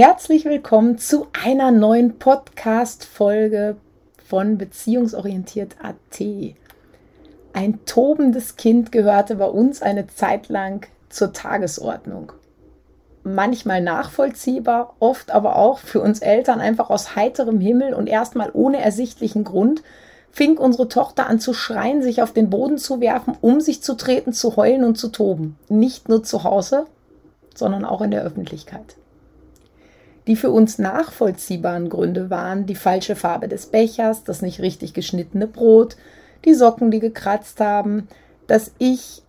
Herzlich willkommen zu einer neuen Podcast-Folge von Beziehungsorientiert.at. Ein tobendes Kind gehörte bei uns eine Zeit lang zur Tagesordnung. Manchmal nachvollziehbar, oft aber auch für uns Eltern einfach aus heiterem Himmel und erstmal ohne ersichtlichen Grund fing unsere Tochter an zu schreien, sich auf den Boden zu werfen, um sich zu treten, zu heulen und zu toben. Nicht nur zu Hause, sondern auch in der Öffentlichkeit. Die für uns nachvollziehbaren Gründe waren die falsche Farbe des Bechers, das nicht richtig geschnittene Brot, die Socken, die gekratzt haben, dass ich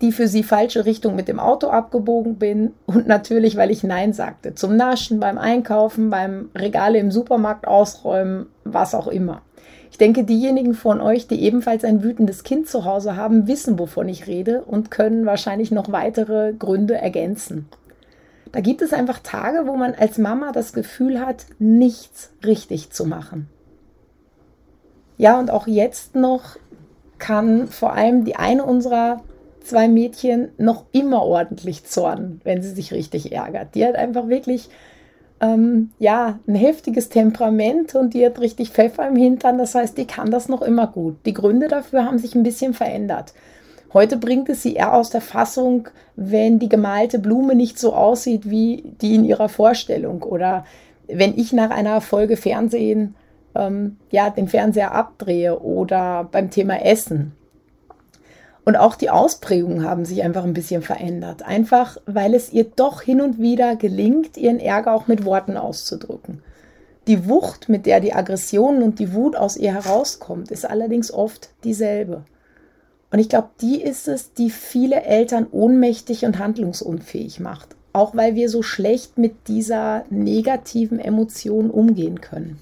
die für sie falsche Richtung mit dem Auto abgebogen bin und natürlich, weil ich Nein sagte. Zum Naschen, beim Einkaufen, beim Regale im Supermarkt ausräumen, was auch immer. Ich denke, diejenigen von euch, die ebenfalls ein wütendes Kind zu Hause haben, wissen, wovon ich rede und können wahrscheinlich noch weitere Gründe ergänzen. Da gibt es einfach Tage, wo man als Mama das Gefühl hat, nichts richtig zu machen. Ja, und auch jetzt noch kann vor allem die eine unserer zwei Mädchen noch immer ordentlich zornen, wenn sie sich richtig ärgert. Die hat einfach wirklich ähm, ja ein heftiges Temperament und die hat richtig Pfeffer im Hintern. Das heißt, die kann das noch immer gut. Die Gründe dafür haben sich ein bisschen verändert. Heute bringt es sie eher aus der Fassung, wenn die gemalte Blume nicht so aussieht wie die in ihrer Vorstellung oder wenn ich nach einer Folge Fernsehen ähm, ja den Fernseher abdrehe oder beim Thema Essen. Und auch die Ausprägungen haben sich einfach ein bisschen verändert. Einfach, weil es ihr doch hin und wieder gelingt, ihren Ärger auch mit Worten auszudrücken. Die Wucht, mit der die Aggressionen und die Wut aus ihr herauskommt, ist allerdings oft dieselbe. Und ich glaube, die ist es, die viele Eltern ohnmächtig und handlungsunfähig macht. Auch weil wir so schlecht mit dieser negativen Emotion umgehen können.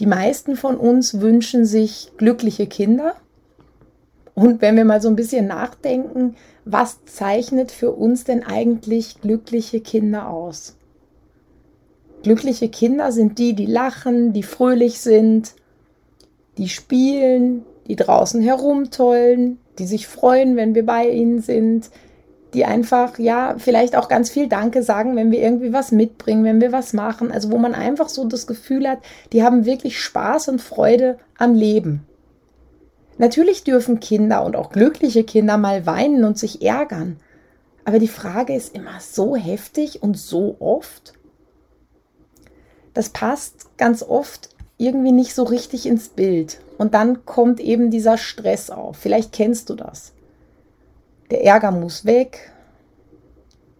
Die meisten von uns wünschen sich glückliche Kinder. Und wenn wir mal so ein bisschen nachdenken, was zeichnet für uns denn eigentlich glückliche Kinder aus? Glückliche Kinder sind die, die lachen, die fröhlich sind, die spielen, die draußen herumtollen, die sich freuen, wenn wir bei ihnen sind, die einfach, ja, vielleicht auch ganz viel Danke sagen, wenn wir irgendwie was mitbringen, wenn wir was machen. Also wo man einfach so das Gefühl hat, die haben wirklich Spaß und Freude am Leben. Natürlich dürfen Kinder und auch glückliche Kinder mal weinen und sich ärgern. Aber die Frage ist immer so heftig und so oft. Das passt ganz oft irgendwie nicht so richtig ins Bild. Und dann kommt eben dieser Stress auf. Vielleicht kennst du das. Der Ärger muss weg.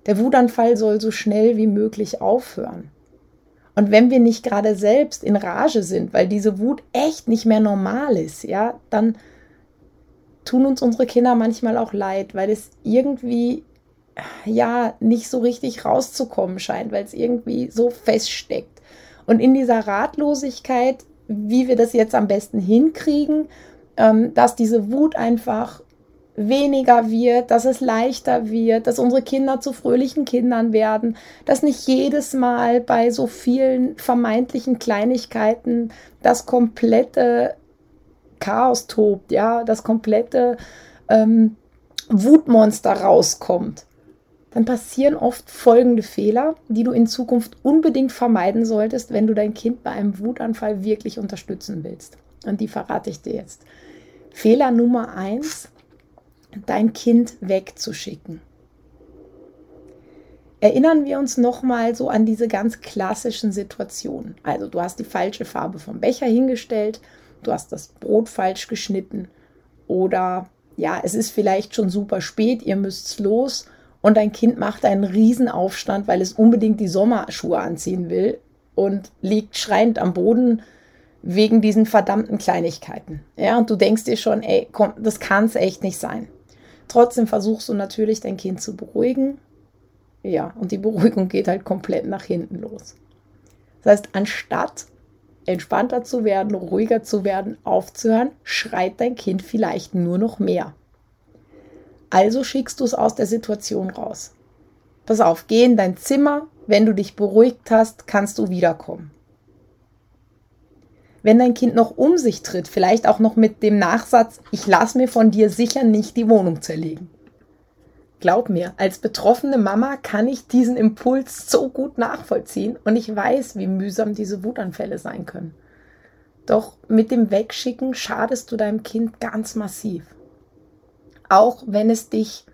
Der Wutanfall soll so schnell wie möglich aufhören. Und wenn wir nicht gerade selbst in Rage sind, weil diese Wut echt nicht mehr normal ist, ja, dann tun uns unsere Kinder manchmal auch leid, weil es irgendwie ja nicht so richtig rauszukommen scheint, weil es irgendwie so feststeckt. Und in dieser Ratlosigkeit, wie wir das jetzt am besten hinkriegen, ähm, dass diese Wut einfach weniger wird, dass es leichter wird, dass unsere Kinder zu fröhlichen Kindern werden, dass nicht jedes Mal bei so vielen vermeintlichen Kleinigkeiten das komplette Chaos tobt, ja, das komplette ähm, Wutmonster rauskommt dann passieren oft folgende Fehler, die du in Zukunft unbedingt vermeiden solltest, wenn du dein Kind bei einem Wutanfall wirklich unterstützen willst. Und die verrate ich dir jetzt. Fehler Nummer eins, dein Kind wegzuschicken. Erinnern wir uns nochmal so an diese ganz klassischen Situationen. Also du hast die falsche Farbe vom Becher hingestellt, du hast das Brot falsch geschnitten oder ja, es ist vielleicht schon super spät, ihr müsst los und dein Kind macht einen Riesenaufstand, weil es unbedingt die Sommerschuhe anziehen will und liegt schreiend am Boden wegen diesen verdammten Kleinigkeiten. Ja, und du denkst dir schon, ey, komm, das kann es echt nicht sein. Trotzdem versuchst du natürlich dein Kind zu beruhigen. Ja, und die Beruhigung geht halt komplett nach hinten los. Das heißt, anstatt entspannter zu werden, ruhiger zu werden, aufzuhören, schreit dein Kind vielleicht nur noch mehr. Also schickst du es aus der Situation raus. Pass auf, geh in dein Zimmer. Wenn du dich beruhigt hast, kannst du wiederkommen. Wenn dein Kind noch um sich tritt, vielleicht auch noch mit dem Nachsatz, ich lass mir von dir sicher nicht die Wohnung zerlegen. Glaub mir, als betroffene Mama kann ich diesen Impuls so gut nachvollziehen und ich weiß, wie mühsam diese Wutanfälle sein können. Doch mit dem Wegschicken schadest du deinem Kind ganz massiv. Auch wenn es dich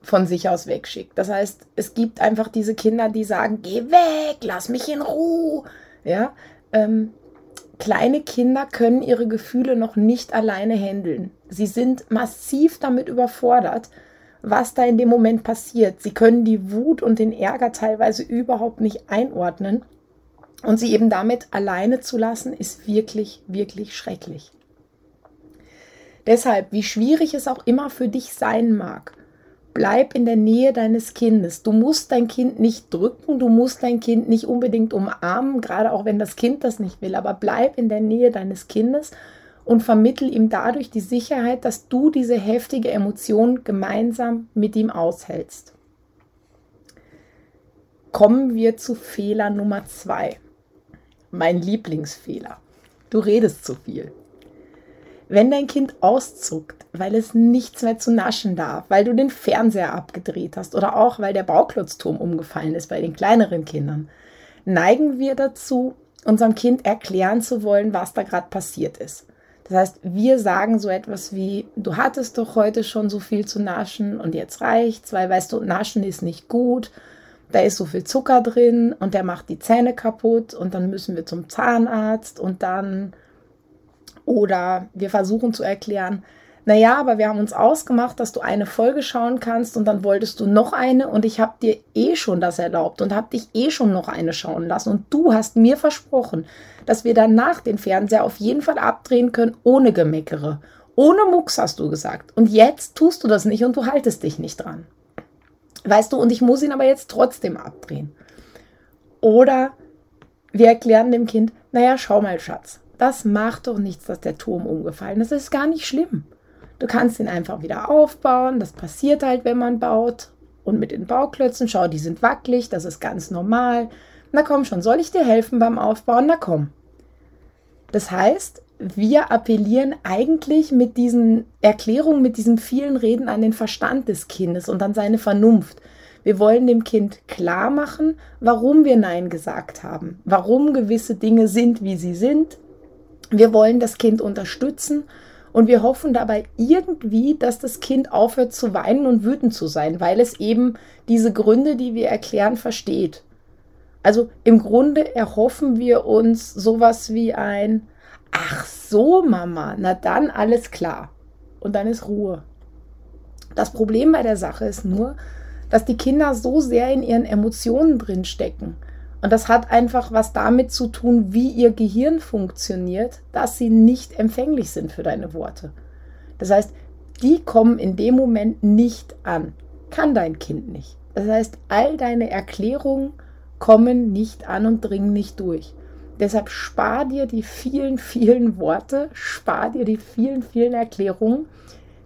von sich aus wegschickt. Das heißt, es gibt einfach diese Kinder, die sagen, geh weg, lass mich in Ruhe. Ja, ähm, kleine Kinder können ihre Gefühle noch nicht alleine handeln. Sie sind massiv damit überfordert was da in dem Moment passiert. Sie können die Wut und den Ärger teilweise überhaupt nicht einordnen. Und sie eben damit alleine zu lassen, ist wirklich, wirklich schrecklich. Deshalb, wie schwierig es auch immer für dich sein mag, bleib in der Nähe deines Kindes. Du musst dein Kind nicht drücken, du musst dein Kind nicht unbedingt umarmen, gerade auch wenn das Kind das nicht will, aber bleib in der Nähe deines Kindes und vermittel ihm dadurch die Sicherheit, dass du diese heftige Emotion gemeinsam mit ihm aushältst. Kommen wir zu Fehler Nummer zwei. Mein Lieblingsfehler. Du redest zu viel. Wenn dein Kind auszuckt, weil es nichts mehr zu naschen darf, weil du den Fernseher abgedreht hast oder auch weil der Bauklotzturm umgefallen ist bei den kleineren Kindern, neigen wir dazu, unserem Kind erklären zu wollen, was da gerade passiert ist. Das heißt, wir sagen so etwas wie, du hattest doch heute schon so viel zu naschen und jetzt reicht's, weil weißt du, naschen ist nicht gut. Da ist so viel Zucker drin und der macht die Zähne kaputt und dann müssen wir zum Zahnarzt und dann oder wir versuchen zu erklären, naja, aber wir haben uns ausgemacht, dass du eine Folge schauen kannst und dann wolltest du noch eine und ich habe dir eh schon das erlaubt und habe dich eh schon noch eine schauen lassen und du hast mir versprochen, dass wir danach den Fernseher auf jeden Fall abdrehen können ohne Gemeckere. Ohne Mucks hast du gesagt. Und jetzt tust du das nicht und du haltest dich nicht dran. Weißt du, und ich muss ihn aber jetzt trotzdem abdrehen. Oder wir erklären dem Kind, naja, schau mal, Schatz, das macht doch nichts, dass der Turm umgefallen ist. Das ist gar nicht schlimm. Du kannst ihn einfach wieder aufbauen. Das passiert halt, wenn man baut. Und mit den Bauklötzen, schau, die sind wackelig, das ist ganz normal. Na komm schon, soll ich dir helfen beim Aufbauen? Na komm. Das heißt, wir appellieren eigentlich mit diesen Erklärungen, mit diesen vielen Reden an den Verstand des Kindes und an seine Vernunft. Wir wollen dem Kind klar machen, warum wir Nein gesagt haben, warum gewisse Dinge sind, wie sie sind. Wir wollen das Kind unterstützen und wir hoffen dabei irgendwie, dass das Kind aufhört zu weinen und wütend zu sein, weil es eben diese Gründe, die wir erklären, versteht. Also im Grunde erhoffen wir uns sowas wie ein Ach so, Mama, na dann alles klar. Und dann ist Ruhe. Das Problem bei der Sache ist nur, dass die Kinder so sehr in ihren Emotionen drin stecken und das hat einfach was damit zu tun, wie ihr Gehirn funktioniert, dass sie nicht empfänglich sind für deine Worte. Das heißt, die kommen in dem Moment nicht an. Kann dein Kind nicht. Das heißt, all deine Erklärungen kommen nicht an und dringen nicht durch. Deshalb spar dir die vielen, vielen Worte, spar dir die vielen, vielen Erklärungen.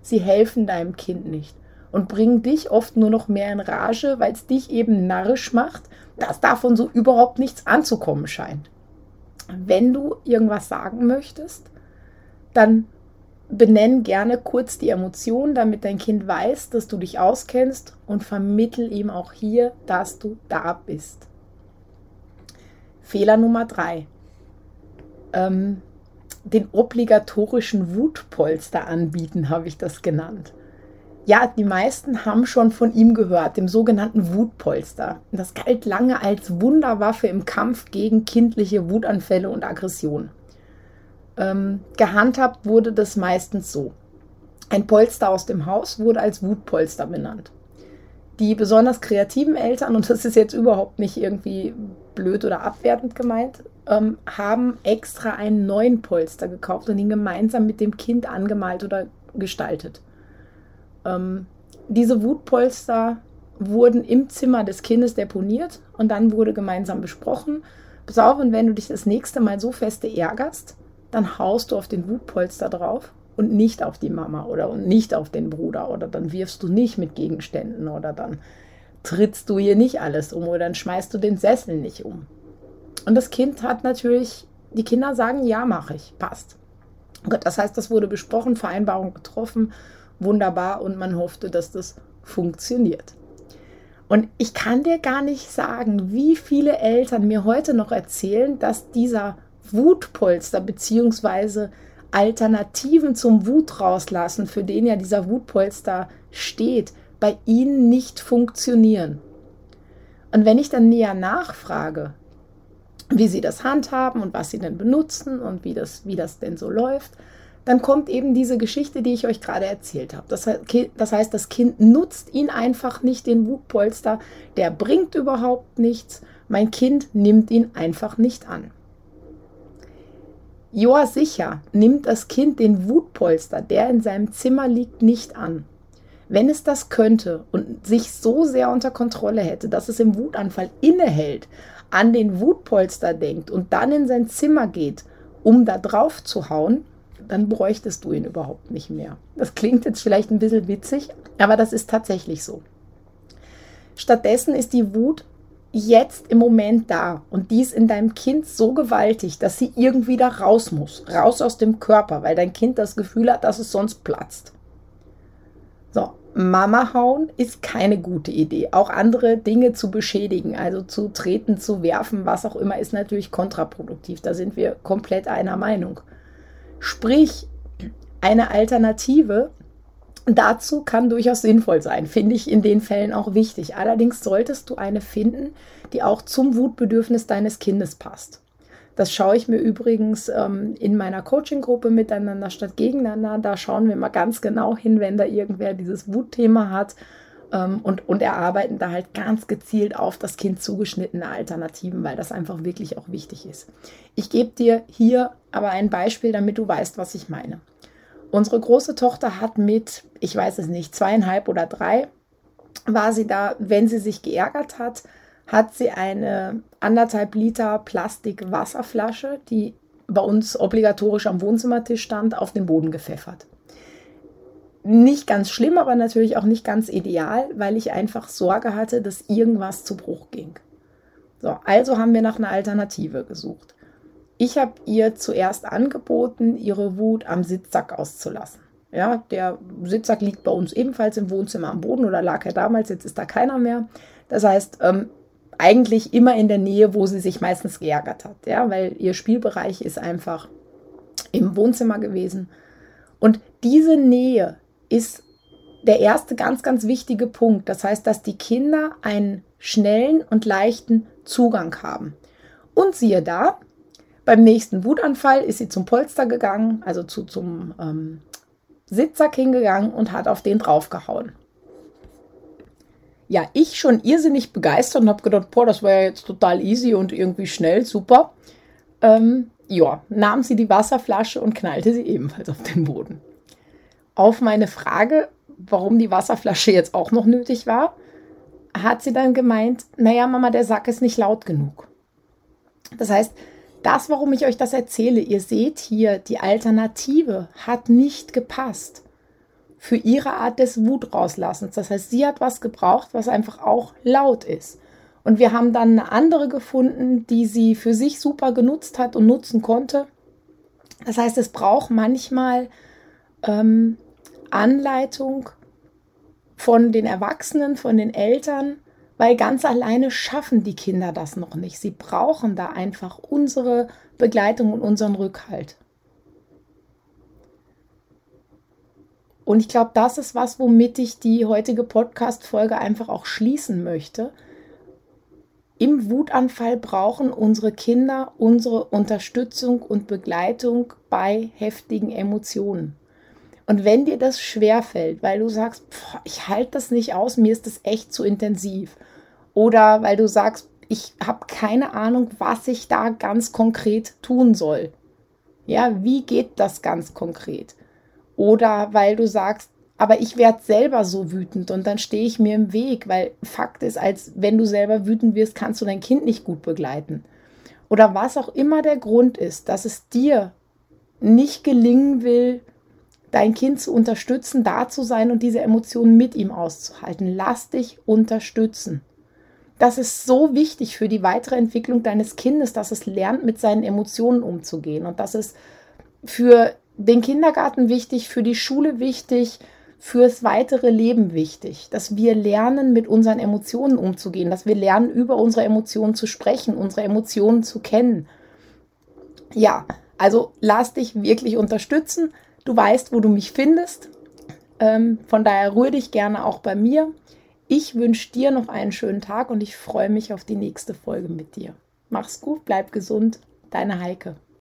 Sie helfen deinem Kind nicht und bringen dich oft nur noch mehr in Rage, weil es dich eben narrisch macht, dass davon so überhaupt nichts anzukommen scheint. Wenn du irgendwas sagen möchtest, dann benenn gerne kurz die Emotionen, damit dein Kind weiß, dass du dich auskennst und vermittel ihm auch hier, dass du da bist. Fehler Nummer drei. Ähm, den obligatorischen Wutpolster anbieten, habe ich das genannt. Ja, die meisten haben schon von ihm gehört, dem sogenannten Wutpolster. Das galt lange als Wunderwaffe im Kampf gegen kindliche Wutanfälle und Aggression. Ähm, gehandhabt wurde das meistens so. Ein Polster aus dem Haus wurde als Wutpolster benannt. Die besonders kreativen Eltern, und das ist jetzt überhaupt nicht irgendwie blöd oder abwertend gemeint, ähm, haben extra einen neuen Polster gekauft und ihn gemeinsam mit dem Kind angemalt oder gestaltet. Ähm, diese Wutpolster wurden im Zimmer des Kindes deponiert und dann wurde gemeinsam besprochen, Pass und wenn du dich das nächste Mal so feste ärgerst, dann haust du auf den Wutpolster drauf und nicht auf die Mama oder nicht auf den Bruder oder dann wirfst du nicht mit Gegenständen oder dann trittst du hier nicht alles um oder dann schmeißt du den Sessel nicht um. Und das Kind hat natürlich, die Kinder sagen, ja, mache ich, passt. Das heißt, das wurde besprochen, Vereinbarung getroffen, wunderbar und man hoffte, dass das funktioniert. Und ich kann dir gar nicht sagen, wie viele Eltern mir heute noch erzählen, dass dieser Wutpolster bzw. Alternativen zum Wut rauslassen, für den ja dieser Wutpolster steht, bei ihnen nicht funktionieren. Und wenn ich dann näher nachfrage, wie sie das handhaben und was sie denn benutzen und wie das, wie das denn so läuft, dann kommt eben diese Geschichte, die ich euch gerade erzählt habe. Das, das heißt, das Kind nutzt ihn einfach nicht, den Wutpolster, der bringt überhaupt nichts. Mein Kind nimmt ihn einfach nicht an. Joa sicher nimmt das Kind den Wutpolster, der in seinem Zimmer liegt, nicht an. Wenn es das könnte und sich so sehr unter Kontrolle hätte, dass es im Wutanfall innehält, an den Wutpolster denkt und dann in sein Zimmer geht, um da drauf zu hauen, dann bräuchtest du ihn überhaupt nicht mehr. Das klingt jetzt vielleicht ein bisschen witzig, aber das ist tatsächlich so. Stattdessen ist die Wut jetzt im Moment da und dies in deinem Kind so gewaltig, dass sie irgendwie da raus muss, raus aus dem Körper, weil dein Kind das Gefühl hat, dass es sonst platzt. So, Mama hauen ist keine gute Idee. Auch andere Dinge zu beschädigen, also zu treten, zu werfen, was auch immer, ist natürlich kontraproduktiv. Da sind wir komplett einer Meinung. Sprich, eine Alternative dazu kann durchaus sinnvoll sein, finde ich in den Fällen auch wichtig. Allerdings solltest du eine finden, die auch zum Wutbedürfnis deines Kindes passt. Das schaue ich mir übrigens ähm, in meiner Coaching-Gruppe miteinander statt gegeneinander. Da schauen wir mal ganz genau hin, wenn da irgendwer dieses Wutthema hat und, und erarbeiten da halt ganz gezielt auf das Kind zugeschnittene Alternativen, weil das einfach wirklich auch wichtig ist. Ich gebe dir hier aber ein Beispiel, damit du weißt, was ich meine. Unsere große Tochter hat mit, ich weiß es nicht, zweieinhalb oder drei, war sie da, wenn sie sich geärgert hat, hat sie eine anderthalb Liter Plastik-Wasserflasche, die bei uns obligatorisch am Wohnzimmertisch stand, auf den Boden gepfeffert. Nicht ganz schlimm, aber natürlich auch nicht ganz ideal, weil ich einfach Sorge hatte, dass irgendwas zu Bruch ging. So, also haben wir nach einer Alternative gesucht. Ich habe ihr zuerst angeboten, ihre Wut am Sitzsack auszulassen. Ja, der Sitzsack liegt bei uns ebenfalls im Wohnzimmer am Boden oder lag er damals, jetzt ist da keiner mehr. Das heißt, ähm, eigentlich immer in der Nähe, wo sie sich meistens geärgert hat, ja, weil ihr Spielbereich ist einfach im Wohnzimmer gewesen. Und diese Nähe ist der erste ganz, ganz wichtige Punkt. Das heißt, dass die Kinder einen schnellen und leichten Zugang haben. Und siehe da, beim nächsten Wutanfall ist sie zum Polster gegangen, also zu, zum ähm, Sitzsack hingegangen und hat auf den draufgehauen. Ja, ich schon irrsinnig begeistert und habe gedacht, boah, das war ja jetzt total easy und irgendwie schnell, super. Ähm, ja, nahm sie die Wasserflasche und knallte sie ebenfalls auf den Boden. Auf meine Frage, warum die Wasserflasche jetzt auch noch nötig war, hat sie dann gemeint, naja, Mama, der Sack ist nicht laut genug. Das heißt, das, warum ich euch das erzähle, ihr seht hier, die Alternative hat nicht gepasst für ihre Art des Wutrauslassens. Das heißt, sie hat was gebraucht, was einfach auch laut ist. Und wir haben dann eine andere gefunden, die sie für sich super genutzt hat und nutzen konnte. Das heißt, es braucht manchmal ähm, Anleitung von den Erwachsenen, von den Eltern, weil ganz alleine schaffen die Kinder das noch nicht. Sie brauchen da einfach unsere Begleitung und unseren Rückhalt. Und ich glaube, das ist was, womit ich die heutige Podcast-Folge einfach auch schließen möchte. Im Wutanfall brauchen unsere Kinder unsere Unterstützung und Begleitung bei heftigen Emotionen. Und wenn dir das schwerfällt, weil du sagst, boah, ich halte das nicht aus, mir ist das echt zu intensiv, oder weil du sagst, ich habe keine Ahnung, was ich da ganz konkret tun soll. Ja, wie geht das ganz konkret? Oder weil du sagst, aber ich werde selber so wütend und dann stehe ich mir im Weg, weil Fakt ist, als wenn du selber wütend wirst, kannst du dein Kind nicht gut begleiten. oder was auch immer der Grund ist, dass es dir nicht gelingen will, dein Kind zu unterstützen, da zu sein und diese Emotionen mit ihm auszuhalten. Lass dich unterstützen. Das ist so wichtig für die weitere Entwicklung deines Kindes, dass es lernt, mit seinen Emotionen umzugehen. Und das ist für den Kindergarten wichtig, für die Schule wichtig, fürs weitere Leben wichtig, dass wir lernen, mit unseren Emotionen umzugehen, dass wir lernen, über unsere Emotionen zu sprechen, unsere Emotionen zu kennen. Ja, also lass dich wirklich unterstützen. Du weißt, wo du mich findest. Ähm, von daher rühre dich gerne auch bei mir. Ich wünsche dir noch einen schönen Tag und ich freue mich auf die nächste Folge mit dir. Mach's gut, bleib gesund, deine Heike.